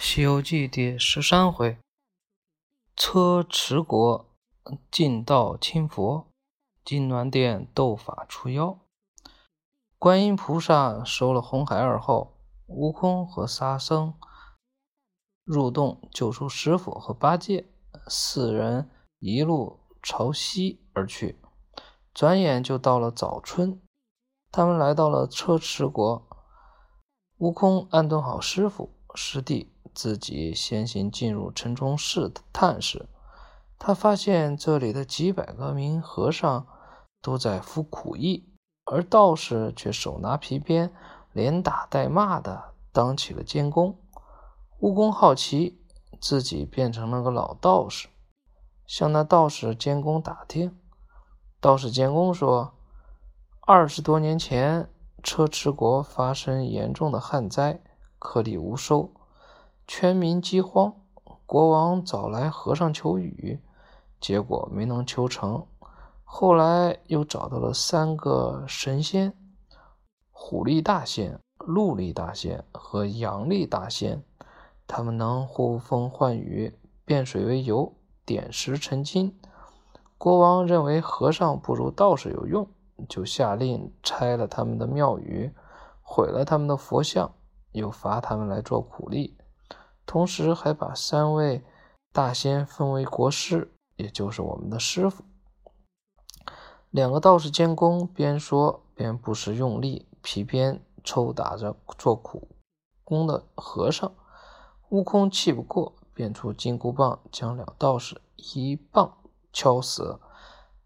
《西游记》第十三回：车迟国进道亲佛，金銮殿斗法除妖。观音菩萨收了红孩儿后，悟空和沙僧入洞救出师傅和八戒，四人一路朝西而去。转眼就到了早春，他们来到了车迟国。悟空安顿好师傅师弟。自己先行进入城中试探时，他发现这里的几百个名和尚都在服苦役，而道士却手拿皮鞭，连打带骂的当起了监工。悟空好奇，自己变成了个老道士，向那道士监工打听。道士监工说：“二十多年前，车迟国发生严重的旱灾，颗粒无收。”全民饥荒，国王找来和尚求雨，结果没能求成。后来又找到了三个神仙：虎力大仙、鹿力大仙和羊力大仙。他们能呼风唤雨、变水为油、点石成金。国王认为和尚不如道士有用，就下令拆了他们的庙宇，毁了他们的佛像，又罚他们来做苦力。同时还把三位大仙分为国师，也就是我们的师傅。两个道士监工边说边不时用力，皮鞭抽打着做苦工的和尚。悟空气不过，变出金箍棒，将两道士一棒敲死。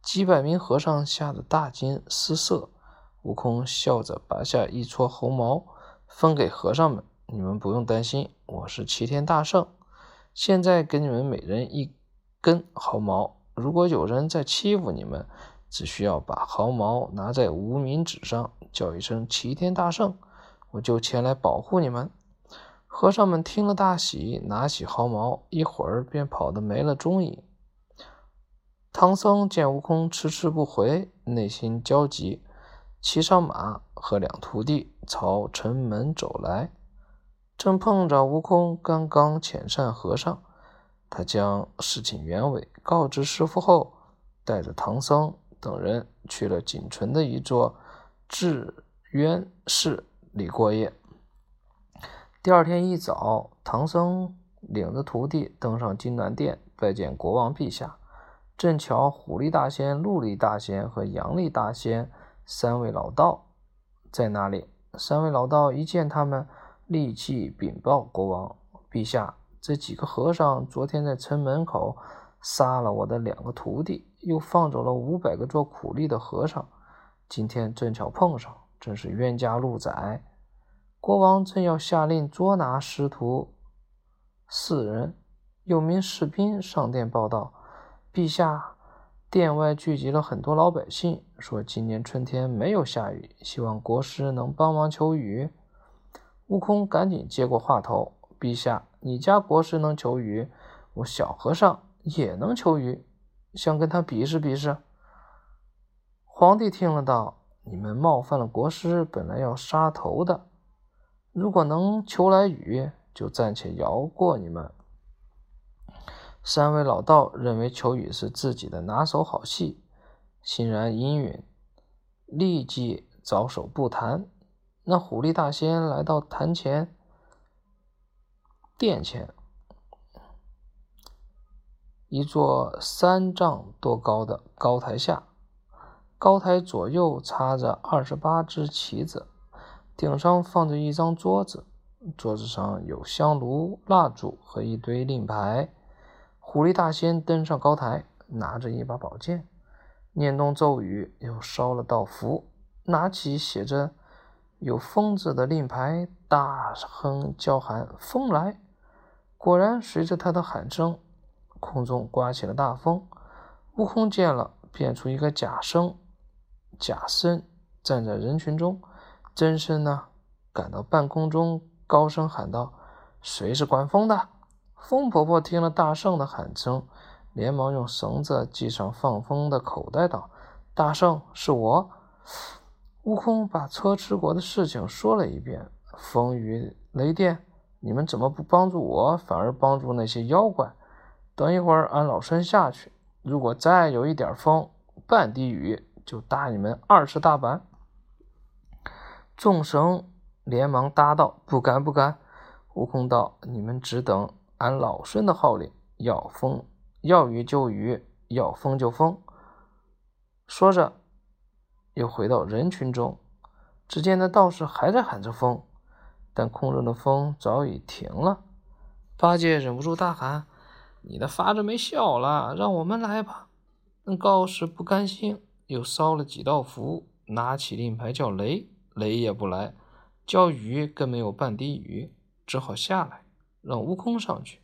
几百名和尚吓得大惊失色。悟空笑着拔下一撮猴毛，分给和尚们。你们不用担心，我是齐天大圣。现在给你们每人一根毫毛，如果有人在欺负你们，只需要把毫毛拿在无名指上，叫一声“齐天大圣”，我就前来保护你们。和尚们听了大喜，拿起毫毛，一会儿便跑得没了踪影。唐僧见悟空迟迟不回，内心焦急，骑上马，和两徒弟朝城门走来。正碰着悟空刚刚遣散和尚，他将事情原委告知师傅后，带着唐僧等人去了仅存的一座智渊寺里过夜。第二天一早，唐僧领着徒弟登上金銮殿拜见国王陛下。正巧虎力大仙、鹿力大仙和羊力大仙三位老道在那里。三位老道一见他们。立即禀报国王陛下：“这几个和尚昨天在城门口杀了我的两个徒弟，又放走了五百个做苦力的和尚。今天正巧碰上，真是冤家路窄。”国王正要下令捉拿师徒四人，有名士兵上殿报道：“陛下，殿外聚集了很多老百姓，说今年春天没有下雨，希望国师能帮忙求雨。”悟空赶紧接过话头：“陛下，你家国师能求雨，我小和尚也能求雨，想跟他比试比试。”皇帝听了道：“你们冒犯了国师，本来要杀头的。如果能求来雨，就暂且饶过你们。”三位老道认为求雨是自己的拿手好戏，欣然应允，立即着手不谈。那虎力大仙来到坛前殿前，一座三丈多高的高台下，高台左右插着二十八只旗子，顶上放着一张桌子，桌子上有香炉、蜡烛和一堆令牌。虎力大仙登上高台，拿着一把宝剑，念动咒语，又烧了道符，拿起写着。有“风”字的令牌，大声叫喊：“风来！”果然，随着他的喊声，空中刮起了大风。悟空见了，变出一个假僧，假身站在人群中，真身呢，赶到半空中，高声喊道：“谁是管风的？”风婆婆听了大圣的喊声，连忙用绳子系上放风的口袋，道：“大圣，是我。”悟空把车迟国的事情说了一遍，风雨雷电你们怎么不帮助我，反而帮助那些妖怪？等一会儿俺老孙下去，如果再有一点风，半滴雨，就打你们二十大板。”众神连忙答道：“不敢，不敢。”悟空道：“你们只等俺老孙的号令，要风要雨就雨，要风就风。”说着，又回到人群中。只见那道士还在喊着风，但空中的风早已停了。八戒忍不住大喊：“你的法子没效了，让我们来吧！”那道士不甘心，又烧了几道符，拿起令牌叫雷，雷也不来；叫雨，更没有半滴雨，只好下来，让悟空上去。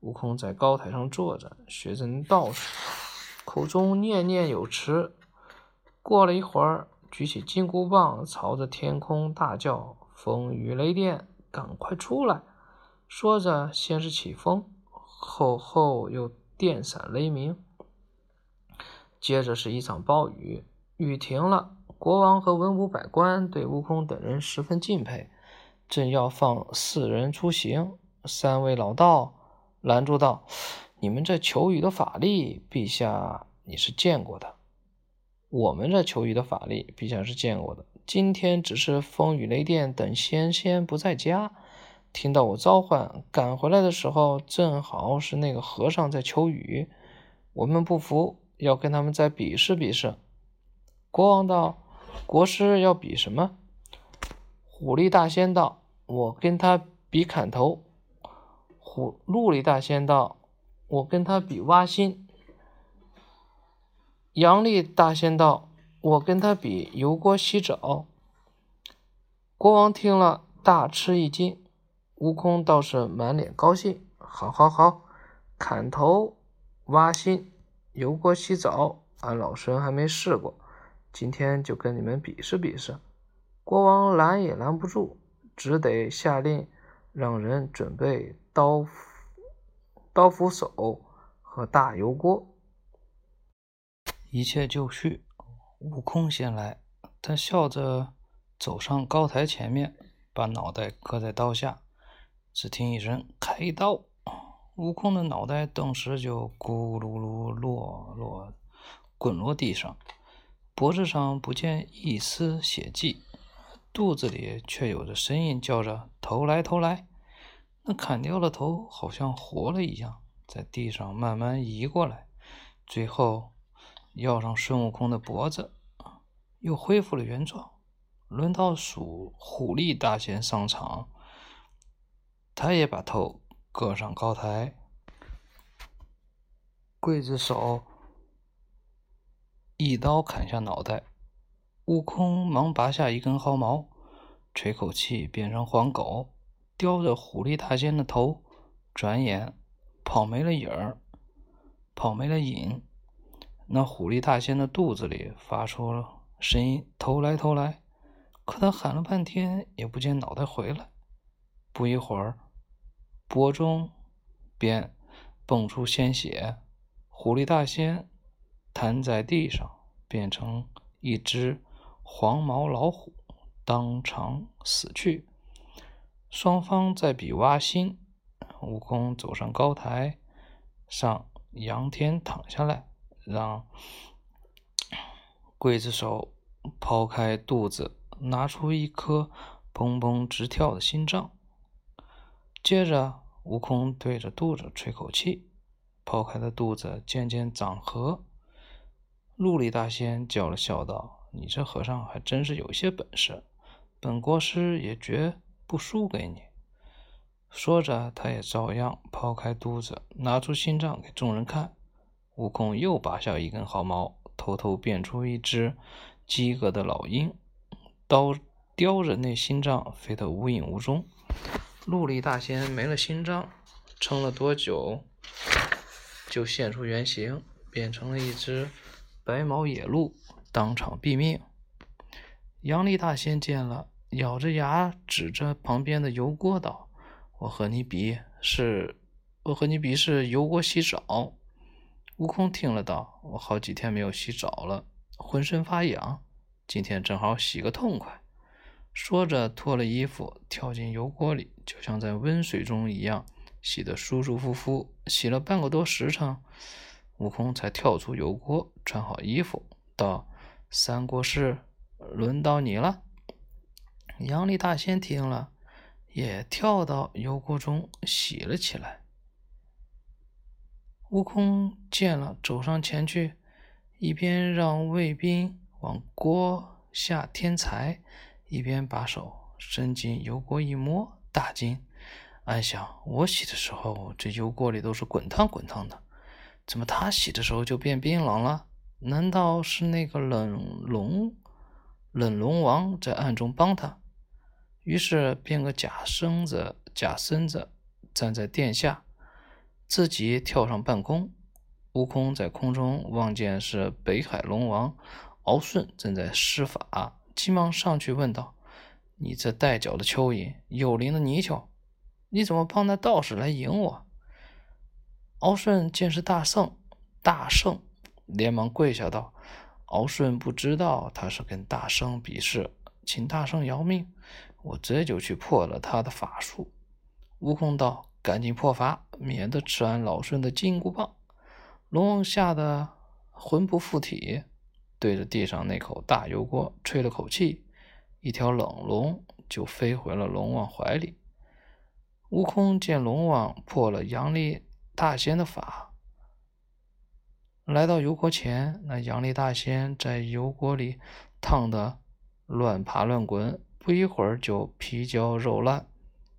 悟空在高台上坐着，学着道士，口中念念有词。过了一会儿。举起金箍棒，朝着天空大叫：“风雨雷电，赶快出来！”说着，先是起风，后后又电闪雷鸣，接着是一场暴雨。雨停了，国王和文武百官对悟空等人十分敬佩，正要放四人出行，三位老道拦住道：“你们这求雨的法力，陛下你是见过的。”我们这求雨的法力，陛下是见过的。今天只是风雨雷电等仙仙不在家，听到我召唤，赶回来的时候，正好是那个和尚在求雨。我们不服，要跟他们再比试比试。国王道：“国师要比什么？”虎力大仙道：“我跟他比砍头。”虎鹿力大仙道：“我跟他比挖心。”杨丽大仙道：“我跟他比油锅洗澡。”国王听了大吃一惊，悟空倒是满脸高兴：“好，好，好，砍头、挖心、油锅洗澡，俺老孙还没试过，今天就跟你们比试比试。”国王拦也拦不住，只得下令让人准备刀、刀斧手和大油锅。一切就绪，悟空先来。他笑着走上高台前面，把脑袋搁在刀下。只听一声“开刀”，悟空的脑袋顿时就咕噜噜落落，滚落地上。脖子上不见一丝血迹，肚子里却有着声音叫着“头来，头来”。那砍掉了头，好像活了一样，在地上慢慢移过来，最后。要上孙悟空的脖子，又恢复了原状。轮到属虎力大仙上场，他也把头搁上高台，刽子手一刀砍下脑袋，悟空忙拔下一根毫毛，吹口气变成黄狗，叼着虎力大仙的头，转眼跑没了影儿，跑没了影。那虎力大仙的肚子里发出了声音：“头来，头来！”可他喊了半天，也不见脑袋回来。不一会儿，钵中便蹦出鲜血，虎力大仙瘫在地上，变成一只黄毛老虎，当场死去。双方在比挖心，悟空走上高台上，仰天躺下来。让刽子手抛开肚子，拿出一颗砰砰直跳的心脏。接着，悟空对着肚子吹口气，抛开的肚子渐渐长合。陆力大仙叫了笑道：“你这和尚还真是有些本事，本国师也绝不输给你。”说着，他也照样抛开肚子，拿出心脏给众人看。悟空又拔下一根毫毛，偷偷变出一只饥饿的老鹰，刀叼着那心脏飞得无影无踪。陆力大仙没了心脏，撑了多久，就现出原形，变成了一只白毛野鹿，当场毙命。杨力大仙见了，咬着牙指着旁边的油锅道：“我和你比是，我和你比是油锅洗澡。”悟空听了道：“我好几天没有洗澡了，浑身发痒，今天正好洗个痛快。”说着，脱了衣服，跳进油锅里，就像在温水中一样，洗得舒舒服服。洗了半个多时辰，悟空才跳出油锅，穿好衣服，道：“三国师，轮到你了。”杨丽大仙听了，也跳到油锅中洗了起来。悟空见了，走上前去，一边让卫兵往锅下添柴。一边把手伸进油锅一摸，大惊，暗想：我洗的时候，这油锅里都是滚烫滚烫的，怎么他洗的时候就变冰冷了？难道是那个冷龙冷龙王在暗中帮他？于是变个假身子，假身子站在殿下，自己跳上半空。悟空在空中望见是北海龙王敖顺正在施法。急忙上去问道：“你这带脚的蚯蚓，有灵的泥鳅，你怎么帮那道士来迎我？”敖顺见是大圣，大圣连忙跪下道：“敖顺不知道他是跟大圣比试，请大圣饶命，我这就去破了他的法术。”悟空道：“赶紧破法，免得吃俺老孙的金箍棒。”龙王吓得魂不附体。对着地上那口大油锅吹了口气，一条冷龙就飞回了龙王怀里。悟空见龙王破了杨丽大仙的法，来到油锅前，那杨丽大仙在油锅里烫得乱爬乱滚，不一会儿就皮焦肉烂，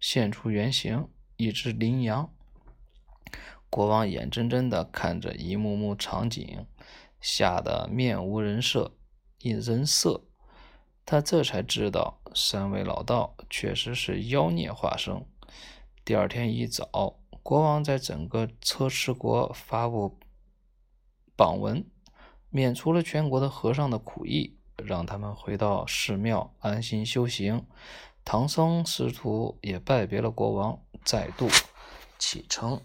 现出原形，一只羚羊。国王眼睁睁地看着一幕幕场景。吓得面无人色，一人色，他这才知道三位老道确实是妖孽化身。第二天一早，国王在整个车迟国发布榜文，免除了全国的和尚的苦役，让他们回到寺庙安心修行。唐僧师徒也拜别了国王，再度启程。